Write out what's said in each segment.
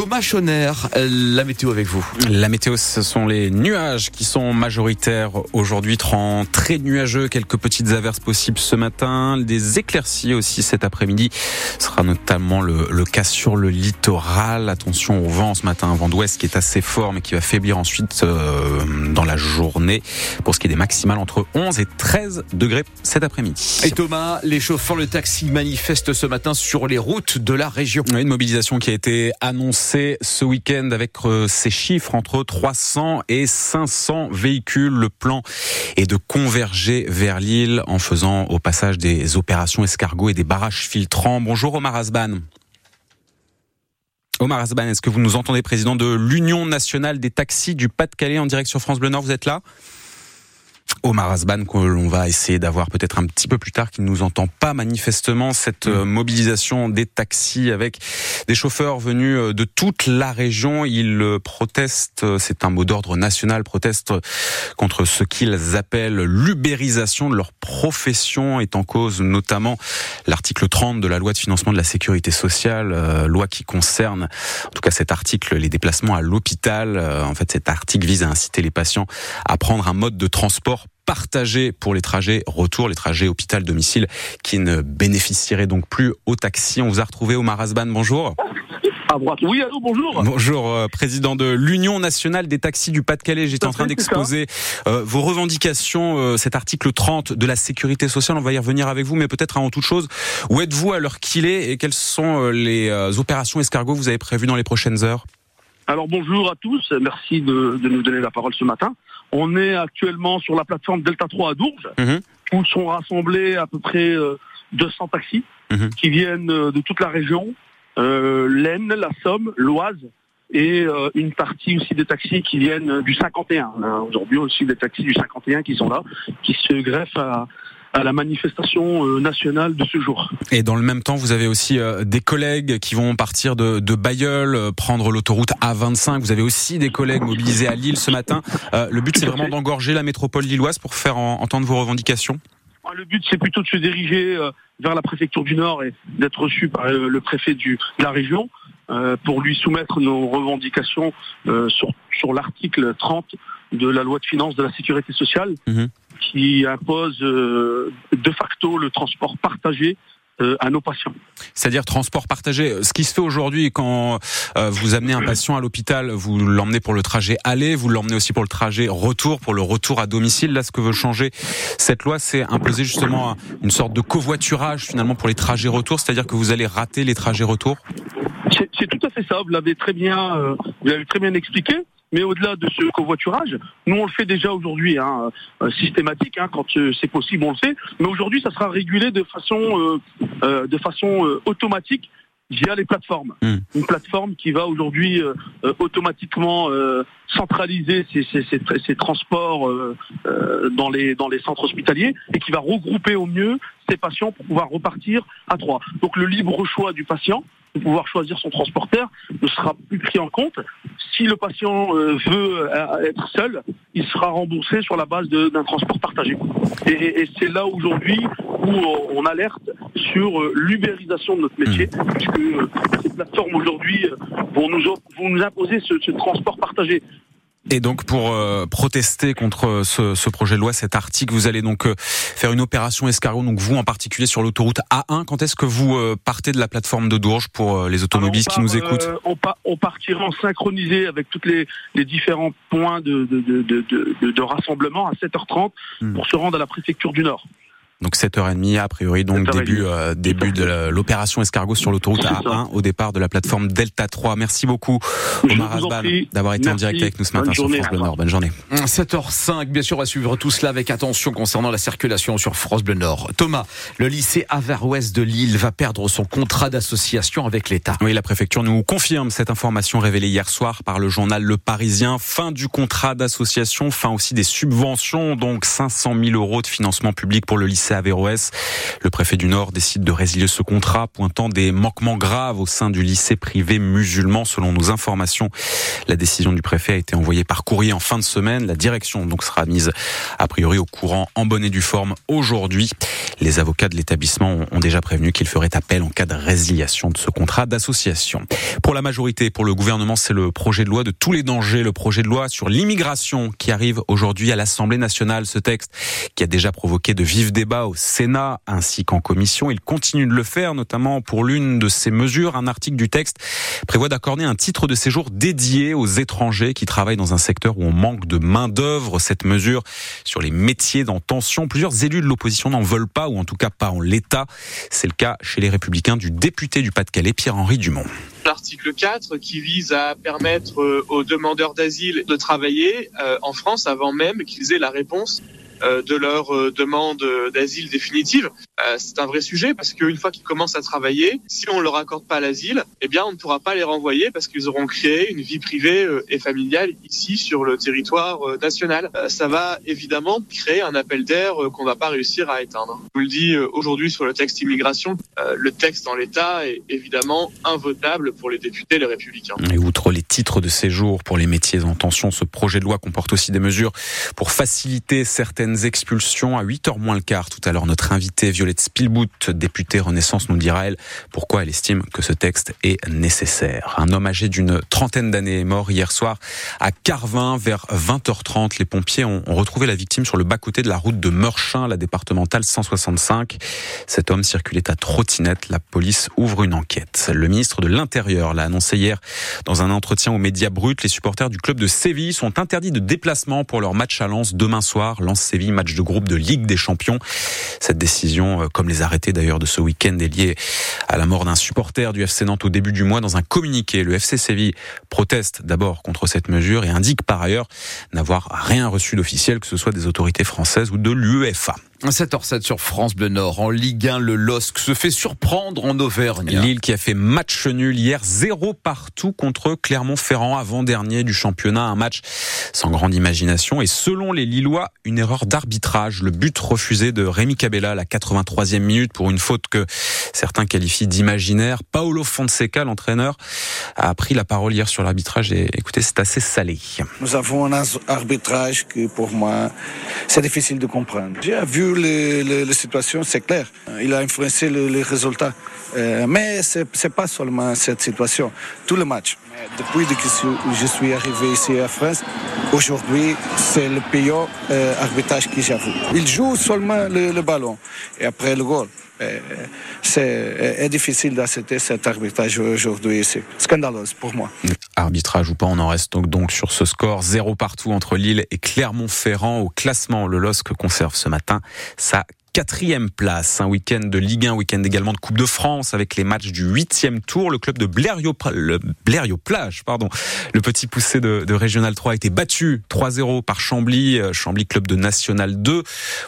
Thomas Chonner, la météo avec vous. La météo, ce sont les nuages qui sont majoritaires aujourd'hui, très nuageux, quelques petites averses possibles ce matin, des éclaircies aussi cet après-midi. Ce sera notamment le, le, cas sur le littoral. Attention au vent ce matin, un vent d'ouest qui est assez fort mais qui va faiblir ensuite euh, dans la journée. Pour ce qui est des maximales, entre 11 et 13 degrés cet après-midi. Et Thomas, les chauffeurs de taxi manifestent ce matin sur les routes de la région. Une mobilisation qui a été annoncée ce week-end avec euh, ces chiffres entre 300 et 500 véhicules. Le plan est de converger vers l'île en faisant au passage des opérations escargots et des barrages filtrants. Bonjour Omar Asban. Omar Asban, est-ce que vous nous entendez, président de l'Union nationale des taxis du Pas-de-Calais en direct sur France Bleu Nord? Vous êtes là? Omar Asban que l'on va essayer d'avoir peut-être un petit peu plus tard, qui ne nous entend pas manifestement cette euh, mobilisation des taxis avec des chauffeurs venus euh, de toute la région. Ils euh, protestent, c'est un mot d'ordre national, protestent contre ce qu'ils appellent l'ubérisation de leur profession, est en cause notamment l'article 30 de la loi de financement de la sécurité sociale, loi qui concerne, en tout cas cet article, les déplacements à l'hôpital. En fait, cet article vise à inciter les patients à prendre un mode de transport partagé pour les trajets retour, les trajets hôpital-domicile qui ne bénéficieraient donc plus au taxi. On vous a retrouvé au Marazban, bonjour. Oui, allô, bonjour. Bonjour, euh, président de l'Union nationale des taxis du Pas-de-Calais. J'étais en train d'exposer euh, vos revendications, euh, cet article 30 de la sécurité sociale. On va y revenir avec vous, mais peut-être avant toute chose, où êtes-vous à l'heure qu'il est et quelles sont les opérations escargots que vous avez prévues dans les prochaines heures? Alors bonjour à tous, merci de, nous donner la parole ce matin. On est actuellement sur la plateforme Delta 3 à Dourges, mhm. où sont rassemblés à peu près 200 taxis mhm. qui viennent de toute la région, euh, l'Aisne, la Somme, l'Oise et euh, une partie aussi des taxis qui viennent du 51. aujourd'hui aussi des taxis du 51 qui sont là, qui se greffent à, la manifestation euh, nationale de ce jour. Et dans le même temps, vous avez aussi des collègues qui vont partir de, de Bayeul, prendre l'autoroute A25. Vous avez aussi des collègues mobilisés à Lille ce matin. le but, c'est vraiment d'engorger la métropole lilloise pour faire entendre vos revendications ah, le but, c'est plutôt de se diriger euh, vers la préfecture du Nord et d'être reçu par euh, le préfet de la région euh, pour lui soumettre nos revendications sur, l'article 30 de la loi de finances de la sécurité sociale mhm. Qui impose de facto le transport partagé euh, à nos patients. C'est-à-dire transport partagé. Ce qui se fait aujourd'hui quand euh, vous amenez un patient à l'hôpital, vous l'emmenez pour le trajet aller, vous l'emmenez aussi pour le trajet retour, pour le retour à domicile. Là, ce que veut changer cette loi, c'est imposer justement une sorte de covoiturage finalement pour les trajets retour, c'est-à-dire que vous allez rater les trajets retour. C'est tout à fait ça. Vous l'avez très bien, euh, vous l'avez très bien expliqué. Mais au-delà de ce covoiturage, nous on le fait déjà aujourd'hui, hein, euh, systématique, hein, quand euh, c'est possible on le fait. Mais aujourd'hui, ça sera régulé de façon, euh, de façon automatique via les plateformes. Hmm. Une plateforme qui va aujourd'hui automatiquement centraliser ces, ces, ces, ces transports dans, les, dans les centres hospitaliers et qui va regrouper au mieux ces patients pour pouvoir repartir à trois. Donc le libre choix du patient de pouvoir choisir son transporteur ne sera plus pris en compte. Si le patient euh, veut euh, être seul, il sera remboursé sur la base d'un transport partagé. Et, c'est là aujourd'hui où on alerte sur euh, l'ubérisation de notre métier, mmh. puisque ces plateformes aujourd'hui vont nous, vont nous imposer ce, ce transport partagé. Et donc pour euh, protester contre ce, ce, projet de loi, cet article, vous allez donc euh, faire une opération escargot, donc vous en particulier sur l'autoroute A1. Quand est-ce que vous euh, partez de la plateforme de Dourges pour les automobilistes qui nous écoutent on, on, partira en synchronisé avec tous les, les différents points de, de, de, de, rassemblement à 7h30 hmm. pour se rendre à la préfecture du Nord. Donc 7h30 a priori, donc début euh, début de l'opération escargot sur l'autoroute A1 au départ de la plateforme Delta 3. Merci beaucoup Omar Asban d'avoir été en direct avec nous ce matin sur France Bleu Nord. Bonne journée. 7h05, bien sûr, à suivre tout cela avec attention concernant la circulation sur France Bleu Nord. Thomas, le lycée Aver-Ouest de Lille va perdre son contrat d'association avec l'État. Oui, la préfecture nous confirme cette information révélée hier soir par le journal Le Parisien. Fin du contrat d'association, fin aussi des subventions, donc 500 000 euros de financement public pour le lycée lycée Averroès. Le préfet du Nord décide de résilier ce contrat, pointant des manquements graves au sein du lycée privé musulman. Selon nos informations, la décision du préfet a été envoyée par courrier en fin de semaine. La direction donc sera mise a priori au courant en bonne et due forme aujourd'hui. Les avocats de l'établissement ont déjà prévenu qu'ils feraient appel en cas de résiliation de ce contrat d'association. Pour la majorité, pour le gouvernement, c'est le projet de loi de tous les dangers, le projet de loi sur l'immigration qui arrive aujourd'hui à l'Assemblée nationale. Ce texte qui a déjà provoqué de vifs débats au Sénat ainsi qu'en commission. Il continue de le faire, notamment pour l'une de ces mesures. Un article du texte prévoit d'accorder un titre de séjour dédié aux étrangers qui travaillent dans un secteur où on manque de main-d'œuvre. Cette mesure sur les métiers en tension, plusieurs élus de l'opposition n'en veulent pas, ou en tout cas pas en l'état. C'est le cas chez les Républicains du député du Pas-de-Calais, Pierre-Henri Dumont. L'article 4 qui vise à permettre euh, aux demandeurs d'asile de travailler euh, en France avant même qu'ils aient la réponse de leur euh, demande d'asile définitive. Euh, c'est un vrai sujet parce qu'une fois qu'ils commencent à travailler, si on ne leur accorde pas l'asile, eh bien on ne pourra pas les renvoyer parce qu'ils auront créé une vie privée et familiale ici sur le territoire national. Ça va évidemment créer un appel d'air qu'on va pas réussir à éteindre. Je vous le dis aujourd'hui sur le texte immigration, le texte en l'état est évidemment invotable pour les députés les républicains. Et outre les titres de séjour pour les métiers en tension, ce projet de loi comporte aussi des mesures pour faciliter certaines expulsions à 8h moins le quart. Tout à l'heure, notre invitée Violette Spielbout, députée Renaissance, nous dira elle pourquoi elle estime que ce texte est nécessaire. Un homme âgé d'une trentaine d'années est mort hier soir à Carvin vers 20h30. Les pompiers ont retrouvé la victime sur le bas-côté de la route de Meurchin, la départementale 165. Cet homme circulait à trottinette. La police ouvre une enquête. Le ministre de l'Intérieur l'a annoncé hier dans un entretien aux médias bruts. Les supporters du club de Séville sont interdits de déplacement pour leur match à Lens demain soir. Lens Séville, match de groupe de Ligue des Champions. Cette décision, comme les arrêtés d'ailleurs de ce week-end, est liée à la mort d'un supporter du FC Nantes au début du mois. Dans un communiqué, le FC Séville proteste d'abord contre cette mesure et indique par ailleurs n'avoir rien reçu d'officiel, que ce soit des autorités françaises ou de l'UEFA. 7h07 sur France Bleu Nord. En Ligue 1, le LOSC se fait surprendre en Auvergne. Lille qui a fait match nul hier, zéro partout contre Clermont-Ferrand, avant-dernier du championnat. Un match sans grande imagination. Et selon les Lillois, une erreur d'arbitrage. Le but refusé de Rémi Cabella à la 83e minute pour une faute que certains qualifient d'imaginaire. Paolo Fonseca, l'entraîneur, a pris la parole hier sur l'arbitrage et écoutez, c'est assez salé. Nous avons un arbitrage que pour moi, c'est difficile de comprendre. J'ai vu la situation, c'est clair. Il a influencé les résultats. Euh, mais ce n'est pas seulement cette situation, tout le match. Depuis que je suis arrivé ici à France, aujourd'hui, c'est le pire euh, arbitrage que j'ai vu. Il joue seulement le, ballon et après le goal. Euh, c'est difficile d'accepter cet arbitrage aujourd'hui ici. Arbitrage ou pas, on en reste donc, donc sur ce score. Zéro partout entre Lille et Clermont-Ferrand. Au classement, le LOSC conserve ce matin sa quatrième place. Un week-end de Ligue 1, week-end également de Coupe de France avec les matchs du huitième tour. Le club de Blériot, le Blériot Plage, pardon, le petit poussé de, de Régional 3 a été battu 3-0 par Chambly, euh, Chambly club de National 2.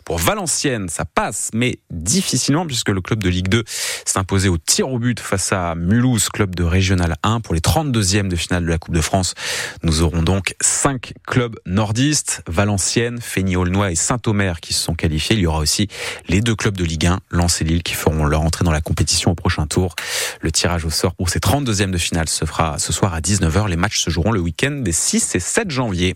Pour Valenciennes, ça passe, mais difficilement puisque le club de Ligue 2 s'est imposé au tir au but face à Mulhouse, club de Régional 1. Pour les 32e de finale de la Coupe de France, nous aurons donc cinq clubs nordistes, Valenciennes, Fény-Aulnois et Saint-Omer qui se sont qualifiés. Il y aura aussi les deux clubs de Ligue 1, Lens et Lille, qui feront leur entrée dans la compétition au prochain tour. Le tirage au sort pour ces 32e de finale se fera ce soir à 19h. Les matchs se joueront le week-end des 6 et 7 janvier.